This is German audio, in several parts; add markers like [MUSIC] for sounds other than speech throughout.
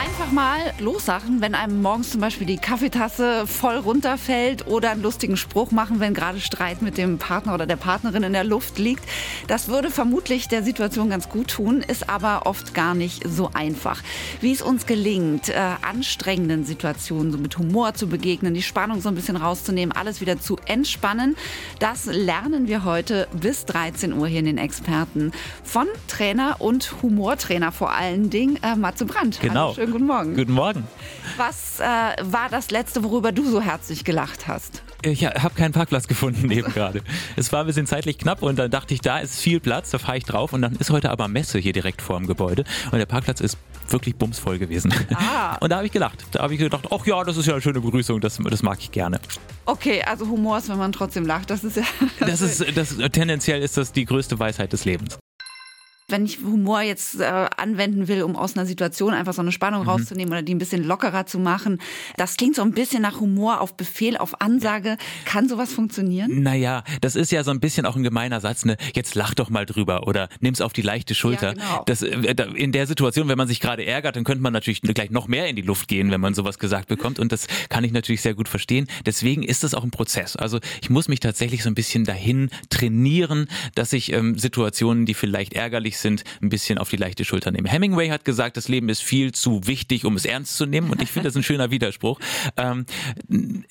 Einfach mal lossachen, wenn einem morgens zum Beispiel die Kaffeetasse voll runterfällt oder einen lustigen Spruch machen, wenn gerade Streit mit dem Partner oder der Partnerin in der Luft liegt. Das würde vermutlich der Situation ganz gut tun, ist aber oft gar nicht so einfach. Wie es uns gelingt, äh, anstrengenden Situationen so mit Humor zu begegnen, die Spannung so ein bisschen rauszunehmen, alles wieder zu entspannen, das lernen wir heute bis 13 Uhr hier in den Experten von Trainer und Humortrainer vor allen Dingen, äh, Matze Brandt. Genau. Hallo, schönen guten Morgen. Guten Morgen. Was äh, war das letzte, worüber du so herzlich gelacht hast? Ich habe keinen Parkplatz gefunden eben gerade. Es war ein bisschen zeitlich knapp und dann dachte ich, da ist viel Platz, da fahre ich drauf und dann ist heute aber Messe hier direkt vor dem Gebäude und der Parkplatz ist wirklich bumsvoll gewesen. Ah. [LAUGHS] Und da habe ich gelacht. Da habe ich gedacht, ach ja, das ist ja eine schöne Begrüßung, das, das mag ich gerne. Okay, also Humor ist, wenn man trotzdem lacht. Das ist ja. Das [LAUGHS] ist, das, tendenziell ist das die größte Weisheit des Lebens. Wenn ich Humor jetzt äh, anwenden will, um aus einer Situation einfach so eine Spannung rauszunehmen oder die ein bisschen lockerer zu machen, das klingt so ein bisschen nach Humor auf Befehl, auf Ansage. Kann sowas funktionieren? Naja, das ist ja so ein bisschen auch ein gemeiner Satz, ne? Jetzt lach doch mal drüber oder nimm's auf die leichte Schulter. Ja, genau. das, äh, in der Situation, wenn man sich gerade ärgert, dann könnte man natürlich gleich noch mehr in die Luft gehen, wenn man sowas gesagt bekommt. Und das kann ich natürlich sehr gut verstehen. Deswegen ist das auch ein Prozess. Also ich muss mich tatsächlich so ein bisschen dahin trainieren, dass ich ähm, Situationen, die vielleicht ärgerlich sind, ein bisschen auf die leichte Schulter nehme. Hemingway hat gesagt, das Leben ist viel zu wichtig, um es ernst zu nehmen. Und ich finde das ein schöner Widerspruch. Ähm,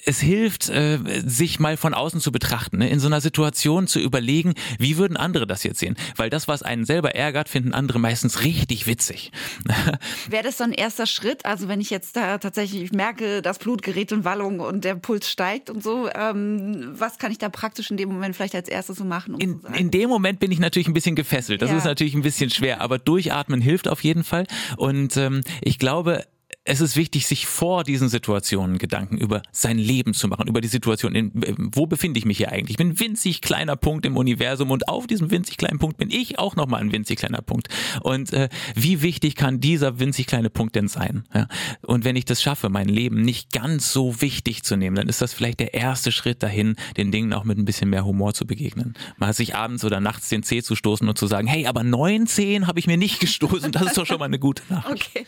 es hilft, äh, sich mal von außen zu betrachten, ne? in so einer Situation zu überlegen, wie würden andere das jetzt sehen? Weil das, was einen selber ärgert, finden andere meistens richtig witzig. [LAUGHS] Wäre das so ein erster Schritt? Also wenn ich jetzt da tatsächlich merke, das Blut gerät in Wallung und der Puls steigt und so, ähm, was kann ich da praktisch in dem Moment vielleicht als erstes so machen? Um In, in dem Moment bin ich natürlich ein bisschen gefesselt. Das Ja. ist natürlich ein bisschen schwer, aber durchatmen hilft auf jeden Fall. Und ähm, ich glaube, es ist wichtig, sich vor diesen Situationen Gedanken über sein Leben zu machen, über die Situation, in, wo befinde ich mich hier eigentlich? Ich bin ein winzig kleiner Punkt im Universum und auf diesem winzig kleinen Punkt bin ich auch nochmal ein winzig kleiner Punkt. Und äh, wie wichtig kann dieser winzig kleine Punkt denn sein? Ja? Und wenn ich das schaffe, mein Leben nicht ganz so wichtig zu nehmen, dann ist das vielleicht der erste Schritt dahin, den Dingen auch mit ein bisschen mehr Humor zu begegnen. Mal sich abends oder nachts den Zeh zu stoßen und zu sagen, hey, aber neun Zehen habe ich mir nicht gestoßen, das ist doch schon mal eine gute Nachricht. [LAUGHS] Okay.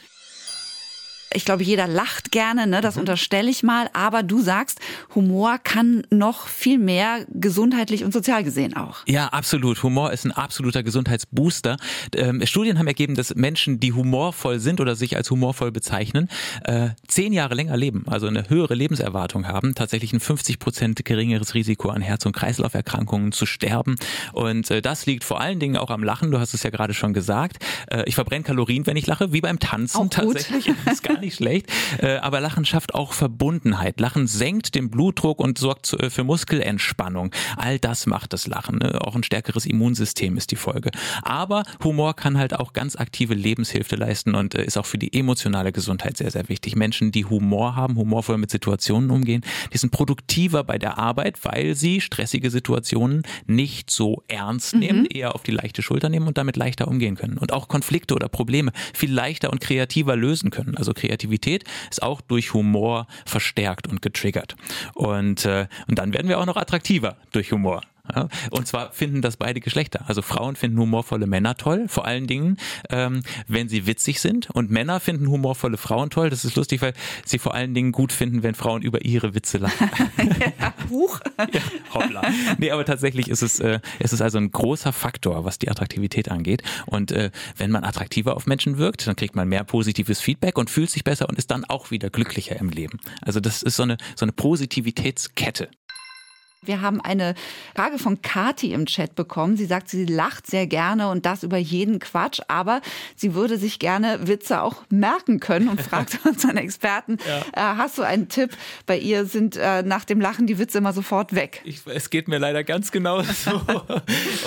Ich glaube, jeder lacht gerne, ne? das unterstelle ich mal. Aber du sagst, Humor kann noch viel mehr gesundheitlich und sozial gesehen auch. Ja, absolut. Humor ist ein absoluter Gesundheitsbooster. Ähm, Studien haben ergeben, dass Menschen, die humorvoll sind oder sich als humorvoll bezeichnen, äh, zehn Jahre länger leben, also eine höhere Lebenserwartung haben, tatsächlich ein 50 Prozent geringeres Risiko an Herz- und Kreislauferkrankungen zu sterben. Und äh, das liegt vor allen Dingen auch am Lachen. Du hast es ja gerade schon gesagt. Äh, ich verbrenne Kalorien, wenn ich lache, wie beim Tanzen tatsächlich. [LAUGHS] Nicht schlecht. Äh, aber Lachen schafft auch Verbundenheit. Lachen senkt den Blutdruck und sorgt äh, für Muskelentspannung. All das macht das Lachen. Ne? Auch ein stärkeres Immunsystem ist die Folge. Aber Humor kann halt auch ganz aktive Lebenshilfe leisten und äh, ist auch für die emotionale Gesundheit sehr, sehr wichtig. Menschen, die Humor haben, humorvoll mit Situationen umgehen, die sind produktiver bei der Arbeit, weil sie stressige Situationen nicht so ernst nehmen, eher auf die leichte Schulter nehmen und damit leichter umgehen können. Und auch Konflikte oder Probleme viel leichter und kreativer lösen können. Also Kreativität ist auch durch Humor verstärkt und getriggert. Und, äh, und dann werden wir auch noch attraktiver durch Humor. Ja, und zwar finden das beide Geschlechter. Also Frauen finden humorvolle Männer toll, vor allen Dingen, ähm, wenn sie witzig sind. Und Männer finden humorvolle Frauen toll. Das ist lustig, weil sie vor allen Dingen gut finden, wenn Frauen über ihre Witze lachen. [LAUGHS] Huch. Ja, hoppla. Nee, aber tatsächlich ist es, äh, es ist also ein großer Faktor, was die Attraktivität angeht. Und äh, wenn man attraktiver auf Menschen wirkt, dann kriegt man mehr positives Feedback und fühlt sich besser und ist dann auch wieder glücklicher im Leben. Also das ist so eine, so eine Positivitätskette. Wir haben eine Frage von Kati im Chat bekommen. Sie sagt, sie lacht sehr gerne und das über jeden Quatsch, aber sie würde sich gerne Witze auch merken können und fragt [LAUGHS] unseren Experten, äh, hast du einen Tipp? Bei ihr sind äh, nach dem Lachen die Witze immer sofort weg. Ich, es geht mir leider ganz genau [LAUGHS] so.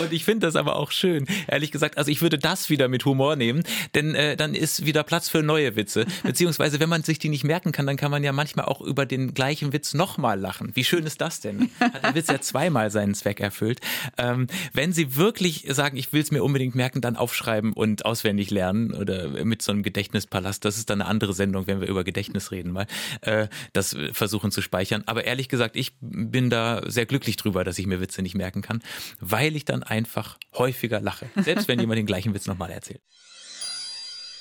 Und ich finde das aber auch schön. Ehrlich gesagt, also ich würde das wieder mit Humor nehmen, denn äh, dann ist wieder Platz für neue Witze. [LAUGHS] Beziehungsweise, wenn man sich die nicht merken kann, dann kann man ja manchmal auch über den gleichen Witz nochmal lachen. Wie schön ist das denn? Hat hat ja zweimal seinen Zweck erfüllt. Ähm, wenn Sie wirklich sagen, ich will es mir unbedingt merken, dann aufschreiben und auswendig lernen oder mit so einem Gedächtnispalast. Das ist dann eine andere Sendung, wenn wir über Gedächtnis reden mal. Äh, das versuchen zu speichern. Aber ehrlich gesagt, ich bin da sehr glücklich drüber, dass ich mir Witze nicht merken kann, weil ich dann einfach häufiger lache. Selbst wenn jemand den gleichen Witz nochmal erzählt.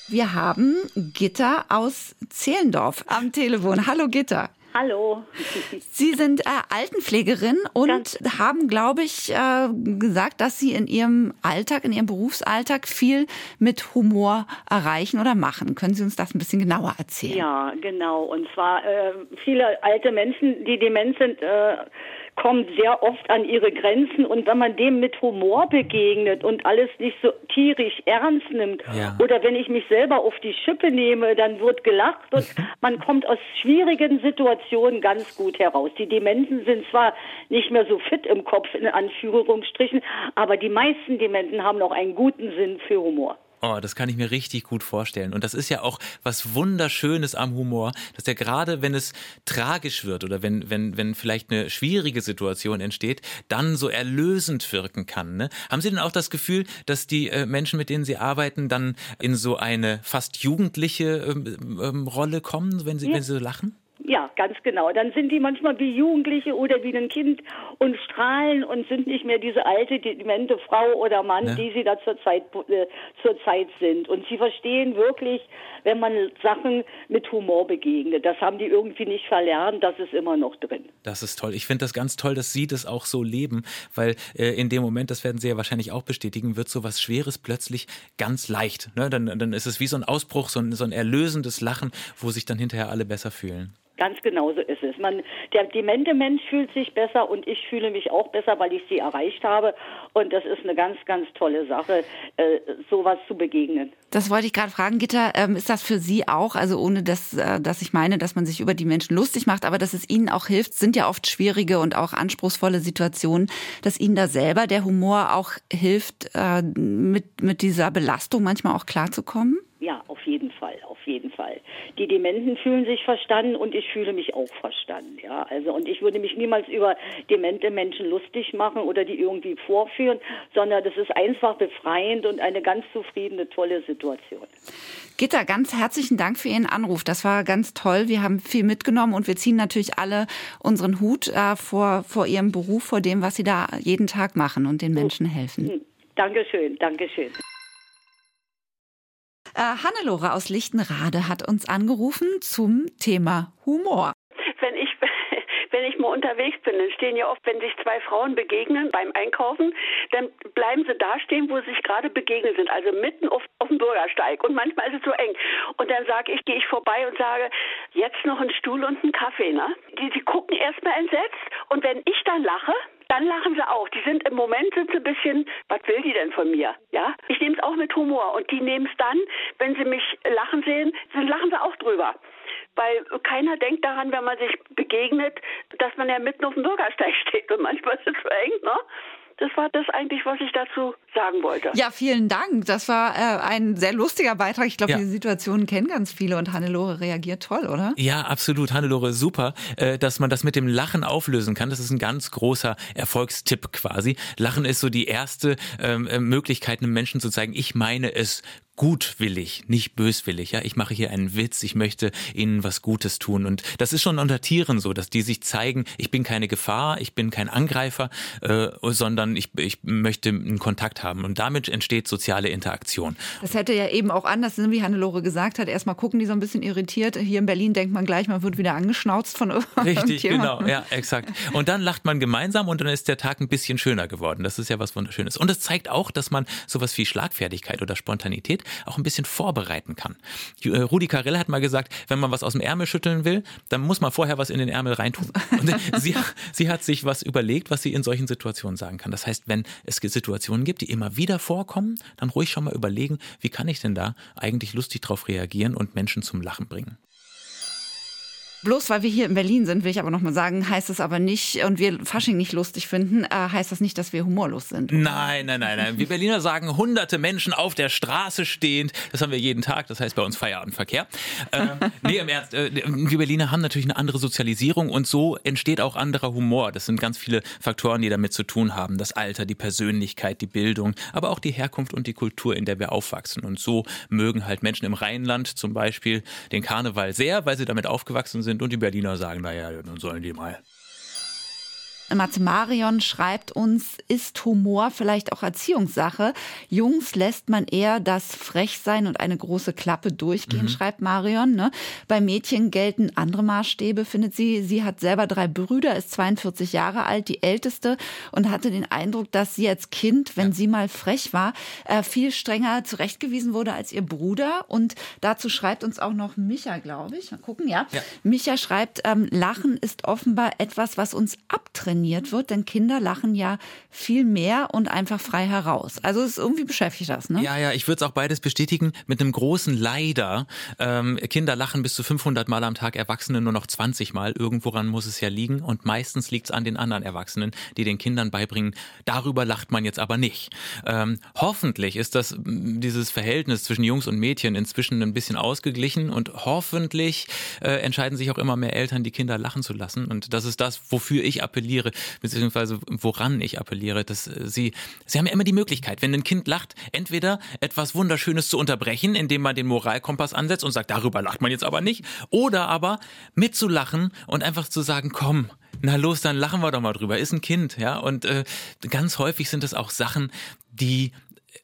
Wir haben Gitter aus Zehlendorf am Telefon. Hallo Gitter. Hallo. Sie sind äh, Altenpflegerin und Ganz haben, glaube ich, äh, gesagt, dass Sie in Ihrem Alltag, in Ihrem Berufsalltag viel mit Humor erreichen oder machen. Können Sie uns das ein bisschen genauer erzählen? Ja, genau. Und zwar äh, viele alte Menschen, die dement sind, kommen sehr oft an ihre Grenzen und wenn man dem mit Humor begegnet und alles nicht so tierisch ernst nimmt ja. oder wenn ich mich selber auf die Schippe nehme, dann wird gelacht und man kommt aus schwierigen Situationen ganz gut heraus. Die Dementen sind zwar nicht mehr so fit im Kopf in Anführungsstrichen, aber die meisten Dementen haben noch einen guten Sinn für Humor. Oh, das kann ich mir richtig gut vorstellen. Und das ist ja auch was Wunderschönes am Humor, dass der gerade, wenn es tragisch wird oder wenn, wenn, wenn vielleicht eine schwierige Situation entsteht, dann so erlösend wirken kann. Ne? Haben Sie denn auch das Gefühl, dass die äh, Menschen, mit denen Sie arbeiten, dann in so eine fast jugendliche ähm, ähm, Rolle kommen, wenn sie, ja. wenn sie so lachen? Ja, ganz genau. Dann sind die manchmal wie Jugendliche oder wie ein Kind und strahlen und sind nicht mehr diese alte, demente Frau oder Mann, ja. die sie da zur Zeit, äh, zur Zeit sind. Und sie verstehen wirklich, wenn man Sachen mit Humor begegnet. Das haben die irgendwie nicht verlernt, das ist immer noch drin. Das ist toll. Ich finde das ganz toll, dass Sie das auch so leben, weil äh, in dem Moment, das werden Sie ja wahrscheinlich auch bestätigen, wird so was Schweres plötzlich ganz leicht. Ne? Dann, dann ist es wie so ein Ausbruch, so ein, so ein erlösendes Lachen, wo sich dann hinterher alle besser fühlen. Ganz genau so ist es. Man, der demente Mensch fühlt sich besser und ich fühle mich auch besser, weil ich sie erreicht habe. Und das ist eine ganz, ganz tolle Sache, äh, sowas zu begegnen. Das wollte ich gerade fragen, Gitter. Ähm, ist das für Sie auch, also ohne dass, äh, dass ich meine, dass man sich über die Menschen lustig macht, aber dass es Ihnen auch hilft, sind ja oft schwierige und auch anspruchsvolle Situationen, dass Ihnen da selber der Humor auch hilft, äh, mit, mit dieser Belastung manchmal auch klarzukommen? Ja, auf jeden Fall, jeden Fall. Die Dementen fühlen sich verstanden und ich fühle mich auch verstanden. Ja, also und ich würde mich niemals über demente Menschen lustig machen oder die irgendwie vorführen, sondern das ist einfach befreiend und eine ganz zufriedene, tolle Situation. Gitta, ganz herzlichen Dank für Ihren Anruf. Das war ganz toll. Wir haben viel mitgenommen und wir ziehen natürlich alle unseren Hut äh, vor, vor Ihrem Beruf, vor dem, was Sie da jeden Tag machen und den Menschen helfen. Hm. Dankeschön, Dankeschön. Äh, Hannelore aus Lichtenrade hat uns angerufen zum Thema Humor. Wenn ich [LAUGHS] wenn ich mal unterwegs bin, dann stehen ja oft, wenn sich zwei Frauen begegnen beim Einkaufen, dann bleiben sie da stehen, wo sie sich gerade begegnet sind, also mitten auf, auf dem Bürgersteig. Und manchmal ist es so eng. Und dann sage ich, gehe ich vorbei und sage, jetzt noch ein Stuhl und ein Kaffee, ne? Die, die gucken erstmal entsetzt. Und wenn ich dann lache, dann lachen sie auch. Die sind im Moment sind sie ein bisschen, was will die denn von mir? Ja, ich nehme es auch mit Humor und die nehmen es dann, wenn sie mich lachen sehen, dann lachen sie auch drüber. Weil keiner denkt daran, wenn man sich begegnet, dass man ja mitten auf dem Bürgersteig [LAUGHS] steht und manchmal ist es so ne? Das war das eigentlich, was ich dazu sagen wollte. Ja, vielen Dank. Das war äh, ein sehr lustiger Beitrag. Ich glaube, ja. diese Situationen kennen ganz viele und Hannelore reagiert toll, oder? Ja, absolut. Hannelore, super, äh, dass man das mit dem Lachen auflösen kann. Das ist ein ganz großer Erfolgstipp quasi. Lachen ist so die erste ähm, äh, Möglichkeit, einem Menschen zu zeigen, ich meine es gutwillig, nicht böswillig. Ja, ich mache hier einen Witz, ich möchte ihnen was Gutes tun. Und das ist schon unter Tieren so, dass die sich zeigen, ich bin keine Gefahr, ich bin kein Angreifer, äh, sondern ich, ich möchte einen Kontakt haben. Und damit entsteht soziale Interaktion. Das hätte ja eben auch anders, wie Hannelore gesagt hat, erstmal gucken die so ein bisschen irritiert. Hier in Berlin denkt man gleich, man wird wieder angeschnauzt von [LAUGHS] Richtig, genau, ja, exakt. Und dann lacht man gemeinsam und dann ist der Tag ein bisschen schöner geworden. Das ist ja was Wunderschönes. Und es zeigt auch, dass man sowas wie Schlagfertigkeit oder Spontanität auch ein bisschen vorbereiten kann. Äh, Rudi Carell hat mal gesagt, wenn man was aus dem Ärmel schütteln will, dann muss man vorher was in den Ärmel reintun. [LAUGHS] Und sie, sie hat sich was überlegt, was sie in solchen Situationen sagen kann. Das heißt, wenn es Situationen gibt, die immer wieder vorkommen, dann ruhig schon mal überlegen, wie kann ich denn da eigentlich lustig drauf reagieren und Menschen zum Lachen bringen. Bloß weil wir hier in Berlin sind, will ich aber nochmal sagen, heißt es aber nicht, und wir Fasching nicht lustig finden, äh, heißt das nicht, dass wir humorlos sind. Oder? Nein, nein, nein, nein. Wir Berliner sagen, hunderte Menschen auf der Straße stehend. Das haben wir jeden Tag, das heißt bei uns Feierabendverkehr. Äh, [LAUGHS] nee, im Ernst, äh, wir Berliner haben natürlich eine andere Sozialisierung und so entsteht auch anderer Humor. Das sind ganz viele Faktoren, die damit zu tun haben. Das Alter, die Persönlichkeit, die Bildung, aber auch die Herkunft und die Kultur, in der wir aufwachsen. Und so mögen halt Menschen im Rheinland zum Beispiel den Karneval sehr, weil sie damit aufgewachsen sind sind und die Berliner sagen, naja, dann sollen die mal. Matze Marion schreibt uns, ist Humor vielleicht auch Erziehungssache? Jungs lässt man eher das Frechsein und eine große Klappe durchgehen, mhm. schreibt Marion. Ne? Bei Mädchen gelten andere Maßstäbe, findet sie. Sie hat selber drei Brüder, ist 42 Jahre alt, die älteste und hatte den Eindruck, dass sie als Kind, wenn ja. sie mal frech war, äh, viel strenger zurechtgewiesen wurde als ihr Bruder. Und dazu schreibt uns auch noch Micha, glaube ich. Mal gucken, ja. ja. Micha schreibt, ähm, Lachen ist offenbar etwas, was uns abtrainiert trainiert wird, denn Kinder lachen ja viel mehr und einfach frei heraus. Also es ist irgendwie beschäftigt das, ne? Ja, ja, ich würde es auch beides bestätigen mit einem großen Leider. Ähm, Kinder lachen bis zu 500 Mal am Tag, Erwachsene nur noch 20 Mal. Irgendworan muss es ja liegen und meistens liegt es an den anderen Erwachsenen, die den Kindern beibringen, darüber lacht man jetzt aber nicht. Ähm, hoffentlich ist das dieses Verhältnis zwischen Jungs und Mädchen inzwischen ein bisschen ausgeglichen und hoffentlich äh, entscheiden sich auch immer mehr Eltern, die Kinder lachen zu lassen. Und das ist das, wofür ich appelliere beziehungsweise woran ich appelliere, dass sie, sie haben ja immer die Möglichkeit, wenn ein Kind lacht, entweder etwas Wunderschönes zu unterbrechen, indem man den Moralkompass ansetzt und sagt, darüber lacht man jetzt aber nicht, oder aber mitzulachen und einfach zu sagen, komm, na los, dann lachen wir doch mal drüber. Ist ein Kind, ja. Und äh, ganz häufig sind es auch Sachen, die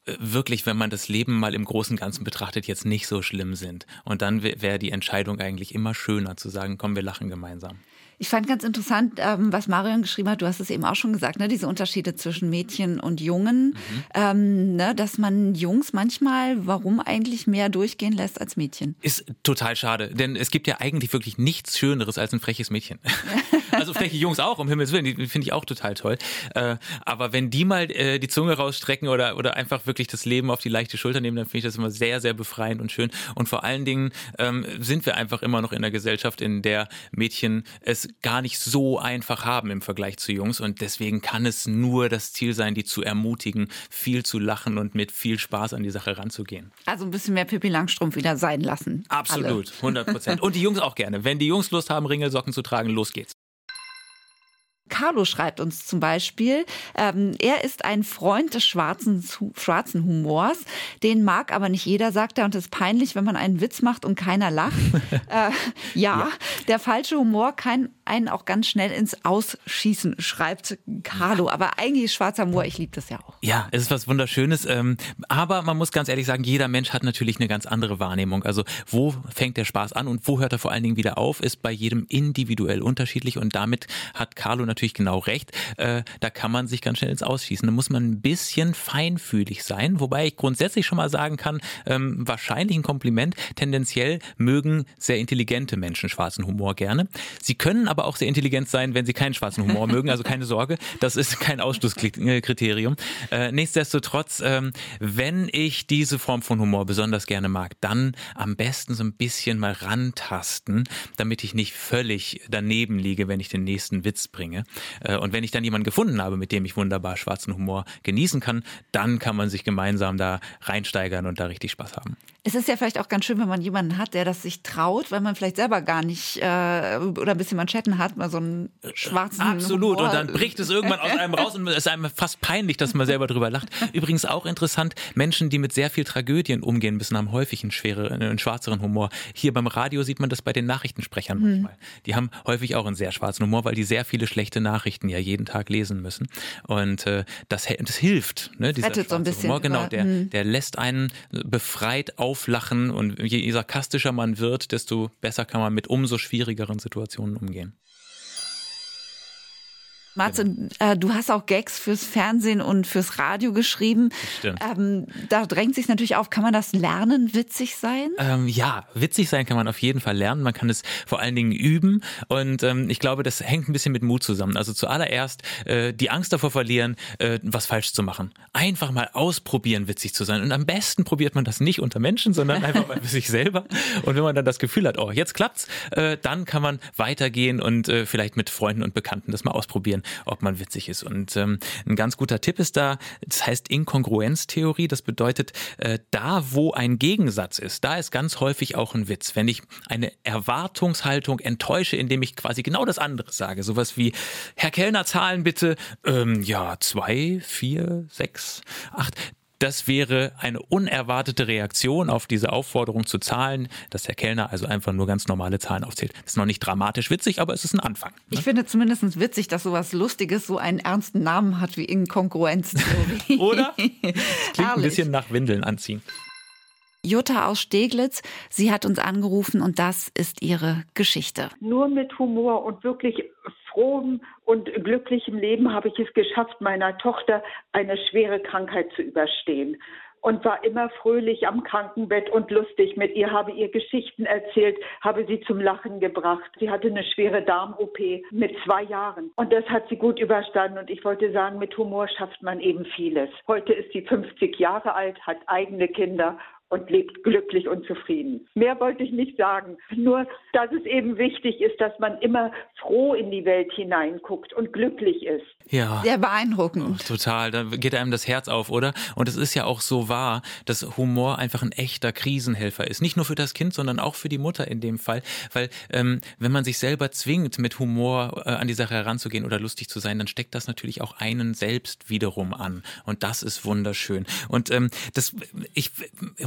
äh, wirklich, wenn man das Leben mal im Großen Ganzen betrachtet, jetzt nicht so schlimm sind. Und dann wäre die Entscheidung eigentlich immer schöner zu sagen, komm, wir lachen gemeinsam. Ich fand ganz interessant, ähm, was Marion geschrieben hat. Du hast es eben auch schon gesagt, ne? diese Unterschiede zwischen Mädchen und Jungen. Mhm. Ähm, ne? Dass man Jungs manchmal, warum eigentlich mehr durchgehen lässt als Mädchen. Ist total schade, denn es gibt ja eigentlich wirklich nichts Schöneres als ein freches Mädchen. [LAUGHS] also freche Jungs auch, um Himmels Willen, die finde ich auch total toll. Äh, aber wenn die mal äh, die Zunge rausstrecken oder, oder einfach wirklich das Leben auf die leichte Schulter nehmen, dann finde ich das immer sehr, sehr befreiend und schön. Und vor allen Dingen ähm, sind wir einfach immer noch in einer Gesellschaft, in der Mädchen es gar nicht so einfach haben im Vergleich zu Jungs. Und deswegen kann es nur das Ziel sein, die zu ermutigen, viel zu lachen und mit viel Spaß an die Sache ranzugehen. Also ein bisschen mehr Pippi Langstrumpf wieder sein lassen. Absolut, 100 Prozent. [LAUGHS] Und die Jungs auch gerne. Wenn die Jungs Lust haben, Ringelsocken zu tragen, los geht's. Carlo schreibt uns zum Beispiel, ähm, er ist ein Freund des schwarzen, schwarzen Humors. Den mag aber nicht jeder, sagt er, und es ist peinlich, wenn man einen Witz macht und keiner lacht. [LAUGHS] äh, ja, ja, der falsche Humor kann einen auch ganz schnell ins Ausschießen, schreibt Carlo. Aber eigentlich schwarzer Humor, ich liebe das ja auch. Ja, es ist was Wunderschönes. Ähm, aber man muss ganz ehrlich sagen, jeder Mensch hat natürlich eine ganz andere Wahrnehmung. Also wo fängt der Spaß an und wo hört er vor allen Dingen wieder auf, ist bei jedem individuell unterschiedlich. Und damit hat Carlo natürlich natürlich genau recht. Äh, da kann man sich ganz schnell ins Ausschießen. Da muss man ein bisschen feinfühlig sein, wobei ich grundsätzlich schon mal sagen kann, ähm, wahrscheinlich ein Kompliment. Tendenziell mögen sehr intelligente Menschen schwarzen Humor gerne. Sie können aber auch sehr intelligent sein, wenn sie keinen schwarzen Humor mögen. Also keine Sorge, das ist kein Ausschlusskriterium. Äh, nichtsdestotrotz, ähm, wenn ich diese Form von Humor besonders gerne mag, dann am besten so ein bisschen mal rantasten, damit ich nicht völlig daneben liege, wenn ich den nächsten Witz bringe. Äh, und wenn ich dann jemanden gefunden habe, mit dem ich wunderbar schwarzen Humor genießen kann, dann kann man sich gemeinsam da reinsteigern und da richtig Spaß haben. Es ist ja vielleicht auch ganz schön, wenn man jemanden hat, der das sich traut, weil man vielleicht selber gar nicht äh, oder ein bisschen Manschetten hat, mal so einen schwarzen Absolut. Humor. Und dann bricht es irgendwann aus einem raus und es ist einem fast peinlich, dass man selber drüber lacht. Übrigens auch interessant, Menschen, die mit sehr viel Tragödien umgehen müssen, haben häufig einen, schwere, einen schwarzeren Humor. Hier beim Radio sieht man das bei den Nachrichtensprechern hm. manchmal. Die haben häufig auch einen sehr schwarzen Humor, weil die sehr viele schlechte Nachrichten ja jeden Tag lesen müssen. Und äh, das, das hilft. Ne, dieser Rettet so ein bisschen. Humor, genau, der, hm. der lässt einen befreit auf auflachen und je sarkastischer man wird, desto besser kann man mit umso schwierigeren Situationen umgehen. Martin, genau. äh, du hast auch Gags fürs Fernsehen und fürs Radio geschrieben. Stimmt. Ähm, da drängt sich natürlich auf, kann man das lernen, witzig sein? Ähm, ja, witzig sein kann man auf jeden Fall lernen. Man kann es vor allen Dingen üben. Und ähm, ich glaube, das hängt ein bisschen mit Mut zusammen. Also zuallererst äh, die Angst davor verlieren, äh, was falsch zu machen. Einfach mal ausprobieren, witzig zu sein. Und am besten probiert man das nicht unter Menschen, sondern einfach mal für [LAUGHS] sich selber. Und wenn man dann das Gefühl hat, oh, jetzt klappt's, äh, dann kann man weitergehen und äh, vielleicht mit Freunden und Bekannten das mal ausprobieren ob man witzig ist. Und ähm, ein ganz guter Tipp ist da, das heißt Inkongruenztheorie. Das bedeutet, äh, da wo ein Gegensatz ist, da ist ganz häufig auch ein Witz. Wenn ich eine Erwartungshaltung enttäusche, indem ich quasi genau das andere sage, sowas wie, Herr Kellner, zahlen bitte, ähm, ja, zwei, vier, sechs, acht, das wäre eine unerwartete Reaktion auf diese Aufforderung zu zahlen, dass der Kellner also einfach nur ganz normale Zahlen aufzählt. Das ist noch nicht dramatisch witzig, aber es ist ein Anfang. Ne? Ich finde zumindest witzig, dass sowas Lustiges so einen ernsten Namen hat wie Inkonkurrenztheorie. Oder? [LAUGHS] Das klingt ein bisschen nach Windeln anziehen. Jutta aus Steglitz, sie hat uns angerufen und das ist ihre Geschichte. Nur mit Humor und wirklich frohem und glücklichem Leben habe ich es geschafft, meiner Tochter eine schwere Krankheit zu überstehen und war immer fröhlich am Krankenbett und lustig mit ihr, habe ihr Geschichten erzählt, habe sie zum Lachen gebracht. Sie hatte eine schwere Darm-OP mit zwei Jahren und das hat sie gut überstanden und ich wollte sagen, mit Humor schafft man eben vieles. Heute ist sie 50 Jahre alt, hat eigene Kinder und lebt glücklich und zufrieden. Mehr wollte ich nicht sagen. Nur, dass es eben wichtig ist, dass man immer froh in die Welt hineinguckt und glücklich ist. Ja. Sehr beeindruckend. Oh, total. Da geht einem das Herz auf, oder? Und es ist ja auch so wahr, dass Humor einfach ein echter Krisenhelfer ist. Nicht nur für das Kind, sondern auch für die Mutter in dem Fall. Weil, ähm, wenn man sich selber zwingt, mit Humor äh, an die Sache heranzugehen oder lustig zu sein, dann steckt das natürlich auch einen selbst wiederum an. Und das ist wunderschön. Und ähm, das, ich,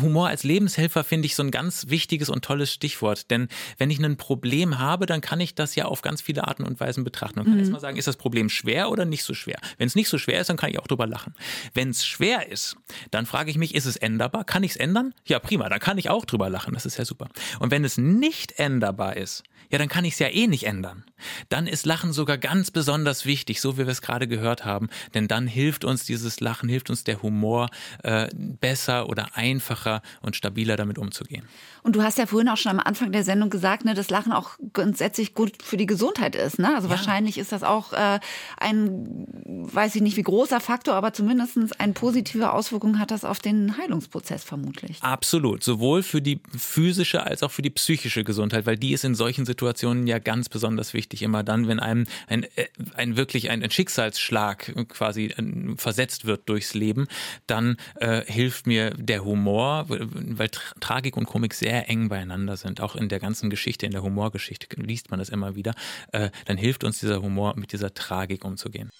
Humor Humor als Lebenshelfer finde ich so ein ganz wichtiges und tolles Stichwort. Denn wenn ich ein Problem habe, dann kann ich das ja auf ganz viele Arten und Weisen betrachten und kann mhm. erstmal sagen, ist das Problem schwer oder nicht so schwer? Wenn es nicht so schwer ist, dann kann ich auch drüber lachen. Wenn es schwer ist, dann frage ich mich, ist es änderbar? Kann ich es ändern? Ja, prima, dann kann ich auch drüber lachen. Das ist ja super. Und wenn es nicht änderbar ist, ja, dann kann ich es ja eh nicht ändern. Dann ist Lachen sogar ganz besonders wichtig, so wie wir es gerade gehört haben, denn dann hilft uns dieses Lachen, hilft uns der Humor äh, besser oder einfacher und stabiler damit umzugehen. Und du hast ja vorhin auch schon am Anfang der Sendung gesagt, ne, dass Lachen auch grundsätzlich gut für die Gesundheit ist. Ne? Also ja. wahrscheinlich ist das auch äh, ein, weiß ich nicht wie großer Faktor, aber zumindest eine positive Auswirkung hat das auf den Heilungsprozess vermutlich. Absolut, sowohl für die physische als auch für die psychische Gesundheit, weil die ist in solchen Situationen ja ganz besonders wichtig. Immer dann, wenn einem ein, äh, ein wirklich ein, ein Schicksalsschlag quasi äh, versetzt wird durchs Leben, dann äh, hilft mir der Humor, weil Tragik und Komik sehr eng beieinander sind, auch in der ganzen Geschichte, in der Humorgeschichte liest man das immer wieder, äh, dann hilft uns dieser Humor mit dieser Tragik umzugehen.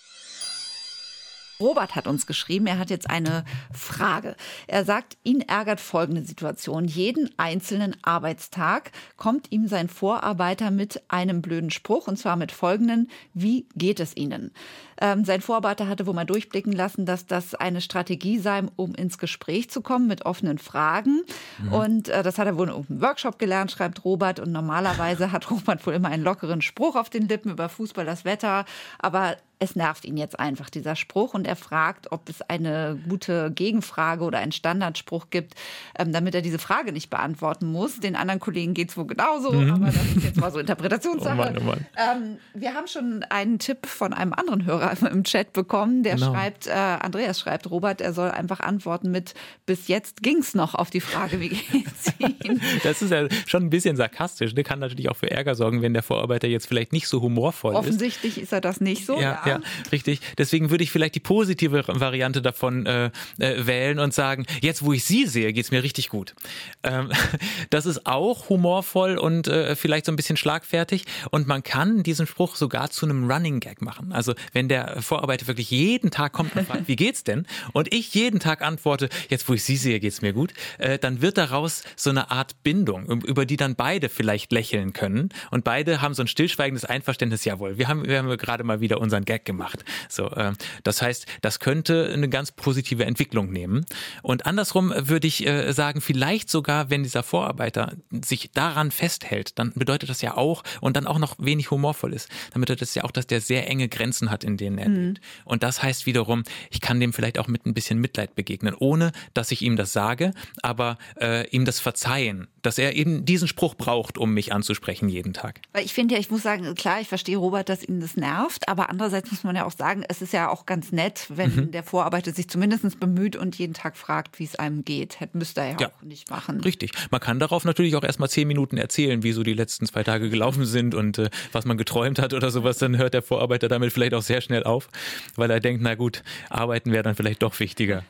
Robert hat uns geschrieben, er hat jetzt eine Frage. Er sagt, ihn ärgert folgende Situation. Jeden einzelnen Arbeitstag kommt ihm sein Vorarbeiter mit einem blöden Spruch und zwar mit folgenden, wie geht es Ihnen? Ähm, sein Vorarbeiter hatte wohl mal durchblicken lassen, dass das eine Strategie sei, um ins Gespräch zu kommen mit offenen Fragen. Mhm. Und äh, das hat er wohl in einem Workshop gelernt, schreibt Robert. Und normalerweise hat [LAUGHS] Robert wohl immer einen lockeren Spruch auf den Lippen über Fußball, das Wetter. Aber es nervt ihn jetzt einfach, dieser Spruch. Und er fragt, ob es eine gute Gegenfrage oder einen Standardspruch gibt, ähm, damit er diese Frage nicht beantworten muss. Den anderen Kollegen geht es wohl genauso, mhm. aber das ist jetzt mal so Interpretationssache. [LAUGHS] Oh Mann, oh Mann. Ähm, wir haben schon einen Tipp von einem anderen Hörer [LAUGHS] im Chat bekommen. Der genau. schreibt, äh, Andreas schreibt, Robert, er soll einfach antworten mit, bis jetzt ging es noch auf die Frage, wie geht's Ihnen? [LAUGHS] das ist ja schon ein bisschen sarkastisch. Ne? Kann natürlich auch für Ärger sorgen, wenn der Vorarbeiter jetzt vielleicht nicht so humorvoll Offensichtlich ist. Offensichtlich ist er das nicht so. Ja, ja. Ja, richtig. Deswegen würde ich vielleicht die positive Variante davon äh, äh, wählen und sagen, jetzt wo ich sie sehe, geht es mir richtig gut. Ähm, [LAUGHS] das ist auch humorvoll und äh, vielleicht so ein bisschen schlagfertig. Und man kann diesen Spruch sogar zu einem Running Gag machen. Also wenn der Vorarbeiter wirklich jeden Tag kommt und fragt, [LAUGHS] wie geht's denn? Und ich jeden Tag antworte, jetzt wo ich sie sehe, geht es mir gut, äh, dann wird daraus so eine Art Bindung, über die dann beide vielleicht lächeln können. Und beide haben so ein stillschweigendes Einverständnis, jawohl, wir haben, wir haben gerade mal wieder unseren Gag weggemacht. So, äh, das heißt, das könnte eine ganz positive Entwicklung nehmen. Und andersrum würde ich äh, sagen, vielleicht sogar, wenn dieser Vorarbeiter sich daran festhält, dann bedeutet das ja auch und dann auch noch wenig humorvoll ist. Dann bedeutet das ja auch, dass der sehr enge Grenzen hat, in denen er mhm. lebt. Und das heißt wiederum, ich kann dem vielleicht auch mit ein bisschen Mitleid begegnen, ohne dass ich ihm das sage, aber äh, ihm das verzeihen, dass er eben diesen Spruch braucht, um mich anzusprechen jeden Tag. Weil ich finde ja, ich muss sagen, klar, ich verstehe Robert, dass ihn das nervt, aber andererseits muss man ja auch sagen, es ist ja auch ganz nett, wenn mhm. der Vorarbeiter sich zumindest bemüht und jeden Tag fragt, wie es einem geht. Hätte müsste er ja, ja, auch nicht machen. Richtig. Man kann darauf natürlich auch erstmal zehn Minuten erzählen, wie so die letzten zwei Tage gelaufen sind und äh, was man geträumt hat oder sowas. Dann hört der Vorarbeiter damit vielleicht auch sehr schnell auf, weil er denkt, na gut, arbeiten wäre dann vielleicht doch wichtiger.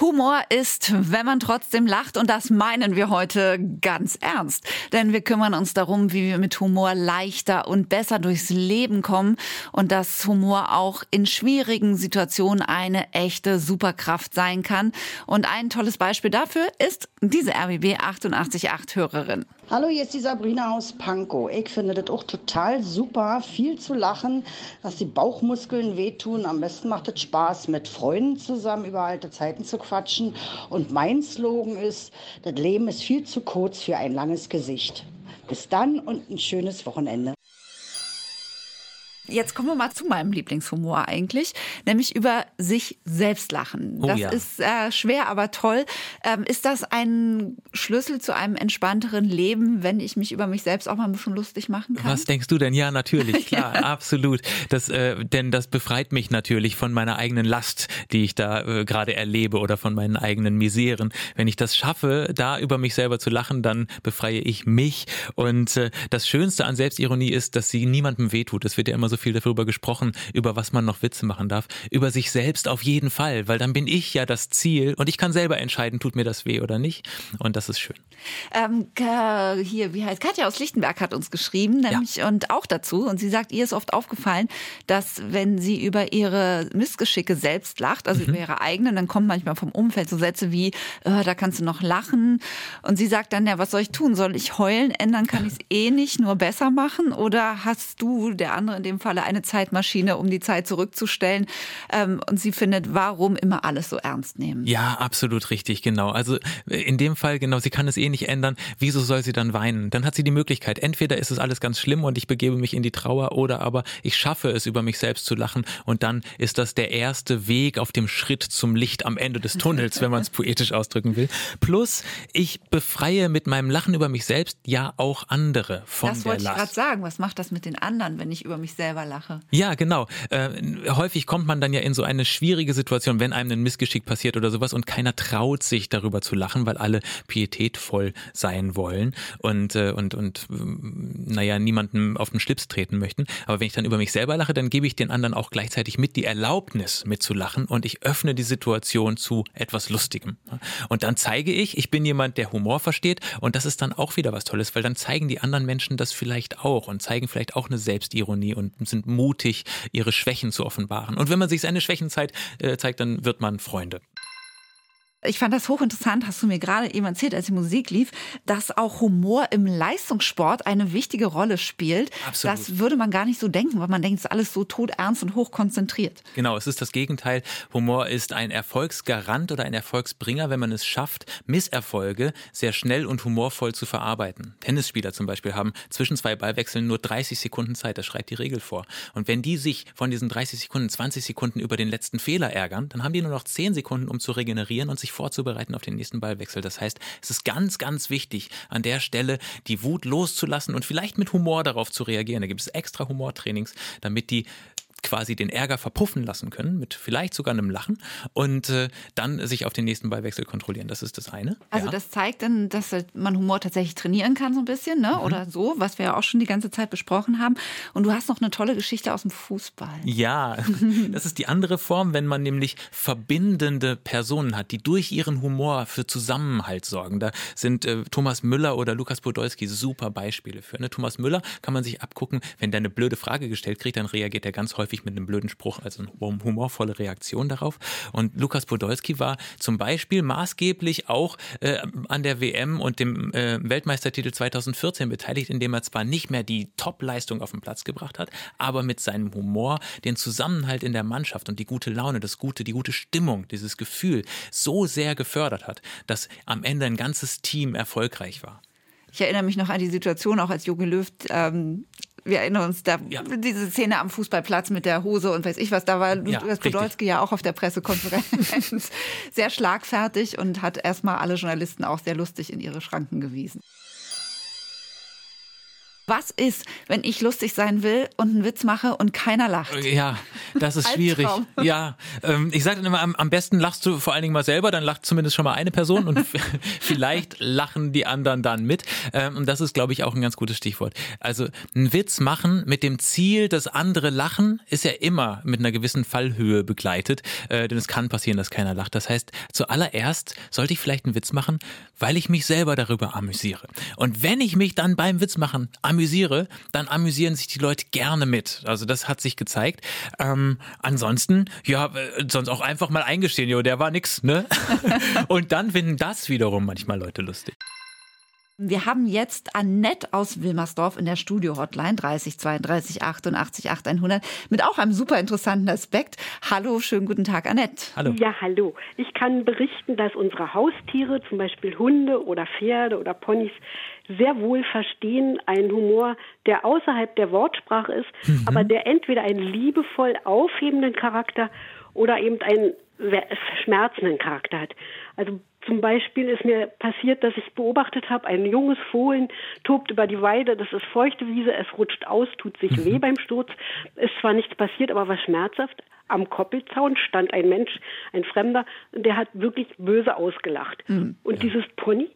Humor ist, wenn man trotzdem lacht und das meinen wir heute ganz ernst. Denn wir kümmern uns darum, wie wir mit Humor leichter und besser durchs Leben kommen und dass Humor auch in schwierigen Situationen eine echte Superkraft sein kann. Und ein tolles Beispiel dafür ist diese RBB 888 Hörerin. Hallo, hier ist die Sabrina aus Pankow. Ich finde das auch total super, viel zu lachen, dass die Bauchmuskeln wehtun. Am besten macht es Spaß, mit Freunden zusammen über alte Zeiten zu quatschen. Und mein Slogan ist, das Leben ist viel zu kurz für ein langes Gesicht. Bis dann und ein schönes Wochenende. Jetzt kommen wir mal zu meinem Lieblingshumor eigentlich, nämlich über sich selbst lachen. Oh, das ja. ist äh, schwer, aber toll. Ähm, ist das ein Schlüssel zu einem entspannteren Leben, wenn ich mich über mich selbst auch mal ein bisschen lustig machen kann? Was denkst du denn? Ja, natürlich, [LAUGHS] klar, ja. absolut. Das, äh, denn das befreit mich natürlich von meiner eigenen Last, die ich da äh, gerade erlebe oder von meinen eigenen Miseren. Wenn ich das schaffe, da über mich selber zu lachen, dann befreie ich mich. Und äh, das Schönste an Selbstironie ist, dass sie niemandem wehtut. Es wird ja immer so viel darüber gesprochen, über was man noch Witze machen darf. Über sich selbst auf jeden Fall, weil dann bin ich ja das Ziel und ich kann selber entscheiden, tut mir das weh oder nicht. Und das ist schön. Ähm, hier, wie heißt Katja aus Lichtenberg hat uns geschrieben, nämlich ja. und auch dazu. Und sie sagt, ihr ist oft aufgefallen, dass wenn sie über ihre Missgeschicke selbst lacht, also mhm. über ihre eigenen, dann kommen manchmal vom Umfeld so Sätze wie, oh, da kannst du noch lachen. Und sie sagt dann, ja, was soll ich tun? Soll ich heulen? Ändern kann ich es eh nicht, nur besser machen? Oder hast du, der andere in dem Falle, eine Zeitmaschine, um die Zeit zurückzustellen? Ähm, und sie findet, warum immer alles so ernst nehmen? Ja, absolut richtig, genau. Also in dem Fall, genau, sie kann es eh nicht ändern. Wieso soll sie dann weinen? Dann hat sie die Möglichkeit, entweder ist es alles ganz schlimm und ich begebe mich in die Trauer oder aber ich schaffe es, über mich selbst zu lachen und dann ist das der erste Weg auf dem Schritt zum Licht am Ende des Tunnels, wenn man es poetisch ausdrücken will. Plus, ich befreie mit meinem Lachen über mich selbst ja auch andere von das der Last. Das wollte ich gerade sagen. Was macht das mit den anderen, wenn ich über mich selber lache? Ja, genau. Äh, häufig kommt man dann ja in so eine schwierige Situation, wenn einem ein Missgeschick passiert oder sowas und keiner traut sich darüber zu lachen, weil alle pietätvoll sein wollen und, äh, und, und naja, niemandem auf den Schlips treten möchten. Aber wenn ich dann über mich selber lache, dann gebe ich den anderen auch gleichzeitig mit die Erlaubnis mitzulachen und ich öffne die Situation zu etwas Lustigem. Und dann zeige ich, ich bin jemand, der Humor versteht und das ist dann auch wieder was Tolles, weil dann zeigen die anderen Menschen das vielleicht auch und zeigen vielleicht auch eine Selbstironie und sind mutig, ihre Schwächen zu offenbaren. Und wenn man sich seine Schwächen zeigt, äh, zeigt dann wird man Freunde. Ich fand das hochinteressant, hast du mir gerade eben erzählt, als die Musik lief, dass auch Humor im Leistungssport eine wichtige Rolle spielt. Absolut. Das würde man gar nicht so denken, weil man denkt, es ist alles so todernst und hochkonzentriert. Genau, es ist das Gegenteil. Humor ist ein Erfolgsgarant oder ein Erfolgsbringer, wenn man es schafft, Misserfolge sehr schnell und humorvoll zu verarbeiten. Tennisspieler zum Beispiel haben zwischen zwei Ballwechseln nur 30 Sekunden Zeit, das schreibt die Regel vor. Und wenn die sich von diesen 30 Sekunden 20 Sekunden über den letzten Fehler ärgern, dann haben die nur noch 10 Sekunden, um zu regenerieren und sich vorzubereiten auf den nächsten Ballwechsel. Das heißt, es ist ganz, ganz wichtig, an der Stelle die Wut loszulassen und vielleicht mit Humor darauf zu reagieren. Da gibt es extra Humortrainings, damit die quasi den Ärger verpuffen lassen können, mit vielleicht sogar einem Lachen und äh, dann sich auf den nächsten Ballwechsel kontrollieren. Das ist das eine. Also ja. das zeigt dann, dass man Humor tatsächlich trainieren kann so ein bisschen, ne? Mhm. oder so, was wir ja auch schon die ganze Zeit besprochen haben. Und du hast noch eine tolle Geschichte aus dem Fußball. Ja, [LAUGHS] das ist die andere Form, wenn man nämlich verbindende Personen hat, die durch ihren Humor für Zusammenhalt sorgen. Da sind äh, Thomas Müller oder Lukas Podolski super Beispiele für. Ne? Thomas Müller kann man sich abgucken, wenn der eine blöde Frage gestellt kriegt, dann reagiert er ganz häufig häufig mit einem blöden Spruch, also eine humorvolle Reaktion darauf. Und Lukas Podolski war zum Beispiel maßgeblich auch äh, an der WM und dem äh, Weltmeistertitel 2014 beteiligt, indem er zwar nicht mehr die Top-Leistung auf den Platz gebracht hat, aber mit seinem Humor den Zusammenhalt in der Mannschaft und die gute Laune, das gute, die gute Stimmung, dieses Gefühl so sehr gefördert hat, dass am Ende ein ganzes Team erfolgreich war. Ich erinnere mich noch an die Situation auch als Jogi Löw. Ähm, wir erinnern uns da ja. diese Szene am Fußballplatz mit der Hose und weiß ich was. Da war Lukas ja, Podolski ja auch auf der Pressekonferenz [LAUGHS] sehr schlagfertig und hat erstmal alle Journalisten auch sehr lustig in ihre Schranken gewiesen. Was ist, wenn ich lustig sein will und einen Witz mache und keiner lacht? Ja, das ist schwierig. Ja, ähm, ich sage dann immer, am, am, besten lachst du vor allen Dingen mal selber, dann lacht zumindest schon mal eine Person und [LAUGHS] vielleicht lachen die anderen dann mit. Ähm, und das ist, glaube ich, auch ein ganz gutes Stichwort. Also einen Witz machen mit dem Ziel, dass andere lachen, ist ja immer mit einer gewissen Fallhöhe begleitet, äh, denn es kann passieren, dass keiner lacht. Das heißt, zuallererst sollte ich vielleicht einen Witz machen, weil ich mich selber darüber amüsiere. Und wenn ich mich dann beim Witz machen amüsiere, amüsiere, dann amüsieren sich die Leute gerne mit. Also das hat sich gezeigt. Ähm, ansonsten, ja, äh, sonst auch einfach mal eingestehen, jo, der war nix, ne? [LAUGHS] Und dann finden das wiederum manchmal Leute lustig. Wir haben jetzt Annette aus Wilmersdorf in der Studio-Hotline 30 32 88 8100 mit auch einem super interessanten Aspekt. Hallo, schönen guten Tag, Annette. Hallo. Ja, hallo. Ich kann berichten, dass unsere Haustiere, zum Beispiel Hunde oder Pferde oder Ponys, sehr wohl verstehen einen Humor, der außerhalb der Wortsprache ist, mhm. aber der entweder einen liebevoll aufhebenden Charakter oder eben einen schmerzenden Charakter hat. Also zum Beispiel ist mir passiert, dass ich beobachtet habe, ein junges Fohlen tobt über die Weide, das ist feuchte Wiese, es rutscht aus, tut sich mhm. weh beim Sturz, ist zwar nichts passiert, aber war schmerzhaft. Am Koppelzaun stand ein Mensch, ein Fremder, der hat wirklich böse ausgelacht. Mhm. Und dieses Pony,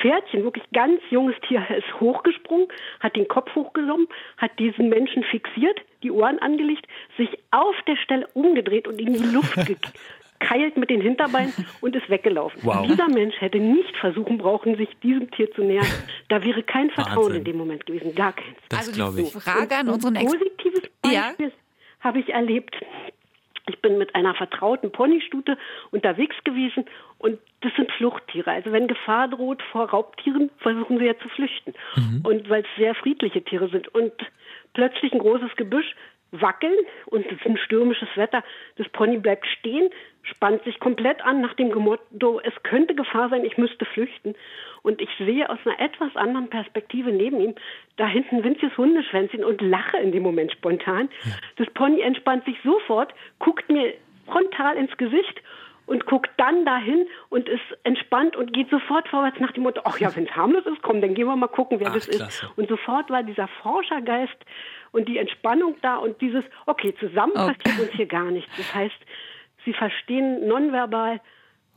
Pferdchen, wirklich ganz junges Tier, [LAUGHS] ist hochgesprungen, hat den Kopf hochgenommen, hat diesen Menschen fixiert, die Ohren angelegt, sich auf der Stelle umgedreht und in die Luft [LAUGHS] keilt mit den Hinterbeinen und ist weggelaufen. Wow. Dieser Mensch hätte nicht versuchen brauchen, sich diesem Tier zu nähern. Da wäre kein Vertrauen Wahnsinn. in dem Moment gewesen, gar keins. Das also die Frage an unseren Ex positives Beispiel ja. habe ich erlebt. Ich bin mit einer vertrauten Ponystute unterwegs gewesen und das sind Fluchttiere. Also wenn Gefahr droht vor Raubtieren, versuchen sie ja zu flüchten. Mhm. Und weil es sehr friedliche Tiere sind. Und plötzlich ein großes Gebüsch, wackeln und es ist ein stürmisches Wetter. Das Pony bleibt stehen, spannt sich komplett an nach dem Motto, es könnte Gefahr sein, ich müsste flüchten. Und ich sehe aus einer etwas anderen Perspektive neben ihm da hinten winziges Hundeschwänzchen und lache in dem Moment spontan. Ja. Das Pony entspannt sich sofort, guckt mir frontal ins Gesicht und guckt dann dahin und ist entspannt und geht sofort vorwärts nach dem Motto, ach ja, wenn es harmlos ist, komm, dann gehen wir mal gucken, wer ach, das klasse. ist. Und sofort war dieser Forschergeist und die Entspannung da und dieses, okay, zusammen okay. passiert uns hier gar nichts. Das heißt, sie verstehen nonverbal,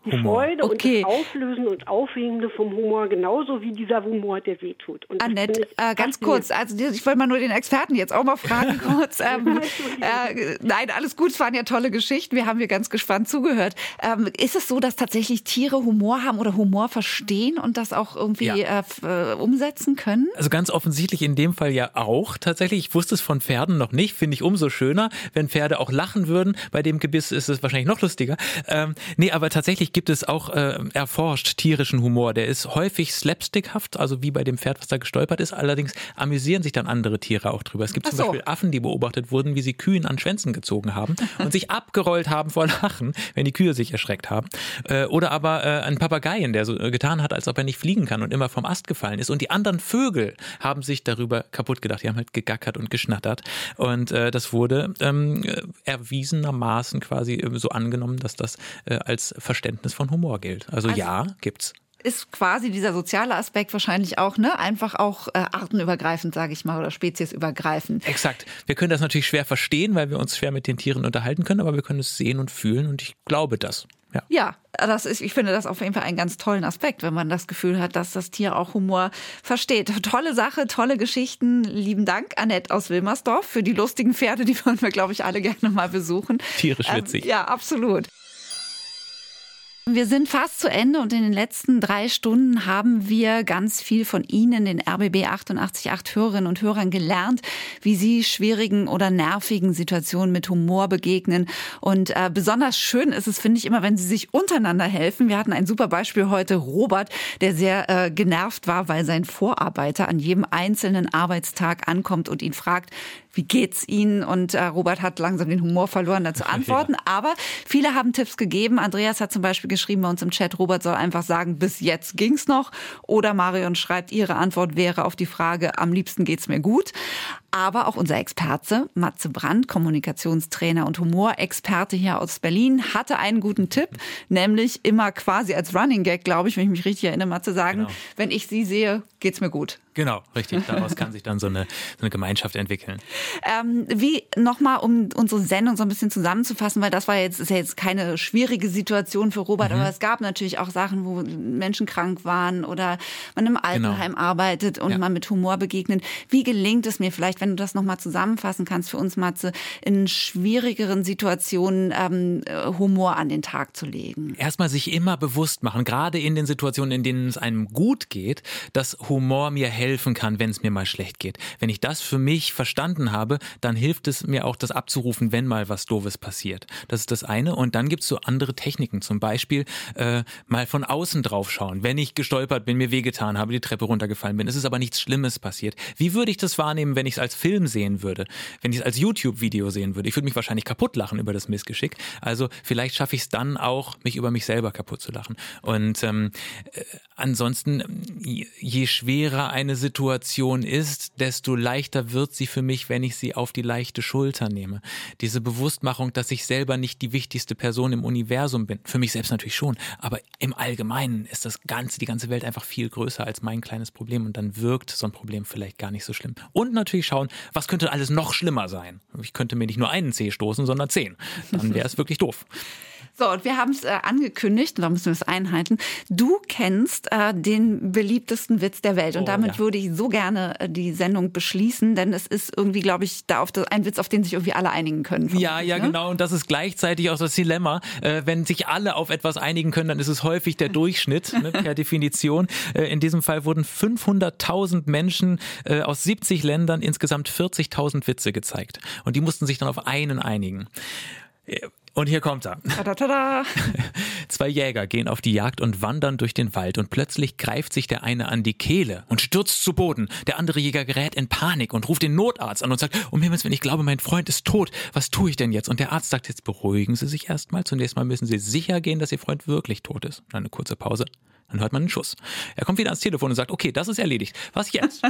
die Humor. Freude okay. und das Auflösen und Aufhebende vom Humor, genauso wie dieser Humor, der wehtut. Und Annette, äh, ganz kurz, also ich wollte mal nur den Experten jetzt auch mal fragen [LAUGHS] kurz. Ähm, äh, nein, alles gut, es waren ja tolle Geschichten, wir haben hier ganz gespannt zugehört. Ähm, ist es so, dass tatsächlich Tiere Humor haben oder Humor verstehen und das auch irgendwie ja. äh, äh umsetzen können? Also ganz offensichtlich in dem Fall ja auch tatsächlich. Ich wusste es von Pferden noch nicht, finde ich umso schöner, wenn Pferde auch lachen würden. Bei dem Gebiss ist es wahrscheinlich noch lustiger. Ähm, nee, aber tatsächlich Tatsächlich gibt es auch äh, erforscht tierischen Humor. Der ist häufig slapstickhaft, also wie bei dem Pferd, was da gestolpert ist. Allerdings amüsieren sich dann andere Tiere auch drüber. Es gibt Ach zum so. Beispiel Affen, die beobachtet wurden, wie sie Kühen an Schwänzen gezogen haben [LAUGHS] und sich abgerollt haben vor Lachen, wenn die Kühe sich erschreckt haben. Äh, oder aber äh, ein Papageien, der so äh, getan hat, als ob er nicht fliegen kann und immer vom Ast gefallen ist. Und die anderen Vögel haben sich darüber kaputt gedacht. Die haben halt gegackert und geschnattert. Und äh, das wurde ähm, erwiesenermaßen quasi äh, so angenommen, dass das äh, als Verständnis Verständnis von Humor gilt. Also, also ja, gibt's ist quasi dieser soziale Aspekt wahrscheinlich auch, ne? Einfach auch äh, artenübergreifend, sage ich mal, oder speziesübergreifend. Exakt. Wir können das natürlich schwer verstehen, weil wir uns schwer mit den Tieren unterhalten können, aber wir können es sehen und fühlen und ich glaube das. Ja. ja, das ist, ich finde das auf jeden Fall einen ganz tollen Aspekt, wenn man das Gefühl hat, dass das Tier auch Humor versteht. Tolle Sache, tolle Geschichten. Lieben Dank, Annette aus Wilmersdorf, für die lustigen Pferde, die wollen wir, glaube ich, alle gerne mal besuchen. Tierisch witzig. Ähm, ja, absolut. Wir sind fast zu Ende und in den letzten drei Stunden haben wir ganz viel von Ihnen, den RBB 888 Hörerinnen und Hörern, gelernt, wie Sie schwierigen oder nervigen Situationen mit Humor begegnen. Und äh, besonders schön ist es, finde ich, immer, wenn Sie sich untereinander helfen. Wir hatten ein super Beispiel heute, Robert, der sehr äh, genervt war, weil sein Vorarbeiter an jedem einzelnen Arbeitstag ankommt und ihn fragt, wie geht's Ihnen? Und äh, Robert hat langsam den Humor verloren, dazu [LAUGHS] antworten. Ja. Aber viele haben Tipps gegeben. Andreas hat zum Beispiel geschrieben bei uns im Chat, Robert soll einfach sagen, bis jetzt ging's noch. Oder Marion schreibt, ihre Antwort wäre auf die Frage, am liebsten geht's mir gut. Aber auch unser Experte, Matze Brandt, Kommunikationstrainer und Humorexperte hier aus Berlin, hatte einen guten Tipp, nämlich immer quasi als Running Gag, glaube ich, wenn ich mich richtig erinnere, mal zu sagen, genau. wenn ich sie sehe, geht's mir gut. Genau, richtig. [LAUGHS] Daraus kann sich dann so eine, so eine Gemeinschaft entwickeln. Ähm, wie nochmal, um unsere Sendung so ein bisschen zusammenzufassen, weil das war jetzt, ist ja jetzt keine schwierige Situation für Robert, mhm. aber es gab natürlich auch Sachen, wo Menschen krank waren oder man im Altenheim genau. arbeitet und ja. man mit Humor begegnet. Wie gelingt es mir vielleicht, wenn du das nochmal zusammenfassen kannst für uns, Matze, in schwierigeren Situationen ähm, Humor an den Tag zu legen? Erstmal sich immer bewusst machen, gerade in den Situationen, in denen es einem gut geht, dass Humor mir helfen kann, wenn es mir mal schlecht geht. Wenn ich das für mich verstanden habe, dann hilft es mir auch, das abzurufen, wenn mal was Doofes passiert. Das ist das eine. Und dann gibt es so andere Techniken. Zum Beispiel äh, mal von außen drauf schauen. Wenn ich gestolpert bin, mir wehgetan habe, die Treppe runtergefallen bin, es ist aber nichts Schlimmes passiert. Wie würde ich das wahrnehmen, wenn ich es als Film sehen würde? Wenn ich es als YouTube-Video sehen würde? Ich würde mich wahrscheinlich kaputt lachen über das Missgeschick. Also vielleicht schaffe ich es dann auch, mich über mich selber kaputt zu lachen. Und ähm, äh, ansonsten, je schwerer eine Situation ist, desto leichter wird sie für mich, wenn ich sie auf die leichte Schulter nehme. Diese Bewusstmachung, dass ich selber nicht die wichtigste Person im Universum bin. Für mich selbst natürlich schon, aber im Allgemeinen ist das ganze, die ganze Welt einfach viel größer als mein kleines Problem und dann wirkt so ein Problem vielleicht gar nicht so schlimm. Und natürlich schauen, was könnte alles noch schlimmer sein? Ich könnte mir nicht nur einen Zeh stoßen, sondern zehn. Dann wäre es wirklich doof. So, und wir haben es äh, angekündigt, da müssen wir es einhalten. Du kennst äh, den beliebtesten Witz der Welt. Und oh, damit ja. würde ich so gerne äh, die Sendung beschließen, denn es ist irgendwie, glaube ich, da auf das, ein Witz, auf den sich irgendwie alle einigen können. Ja, ja, ne? genau. Und das ist gleichzeitig auch das Dilemma. Äh, wenn sich alle auf etwas einigen können, dann ist es häufig der Durchschnitt [LAUGHS] ne, per Definition. Äh, in diesem Fall wurden 500.000 Menschen äh, aus 70 Ländern insgesamt 40.000 Witze gezeigt. Und die mussten sich dann auf einen einigen. Und hier kommt er. [LAUGHS] Tada, tada. Zwei Jäger gehen auf die Jagd und wandern durch den Wald und plötzlich greift sich der eine an die Kehle und stürzt zu Boden. Der andere Jäger gerät in Panik und ruft den Notarzt an und sagt, um Himmels Willen, ich glaube, mein Freund ist tot. Was tue ich denn jetzt? Und der Arzt sagt, jetzt beruhigen Sie sich erstmal. Zunächst mal müssen Sie sicher gehen, dass Ihr Freund wirklich tot ist. Eine kurze Pause. Dann hört man einen Schuss. Er kommt wieder ans Telefon und sagt, okay, das ist erledigt. Was jetzt?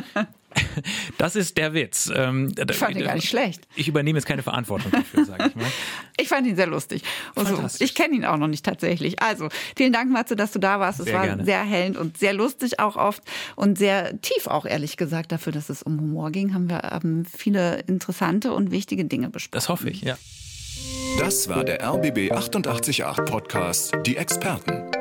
[LAUGHS] das ist der Witz. Ähm, ich fand ihn gar nicht schlecht. Ich übernehme jetzt keine Verantwortung dafür, sage ich mal. [LAUGHS] Ich fand ihn sehr lustig. Also, ich kenne ihn auch noch nicht tatsächlich. Also, vielen Dank, Matze, dass du da warst. Es sehr war gerne. sehr hellend und sehr lustig auch oft und sehr tief auch, ehrlich gesagt, dafür, dass es um Humor ging, haben wir ähm, viele interessante und wichtige Dinge besprochen. Das hoffe ich, ja. Das war der RBB 888 Podcast, die Experten.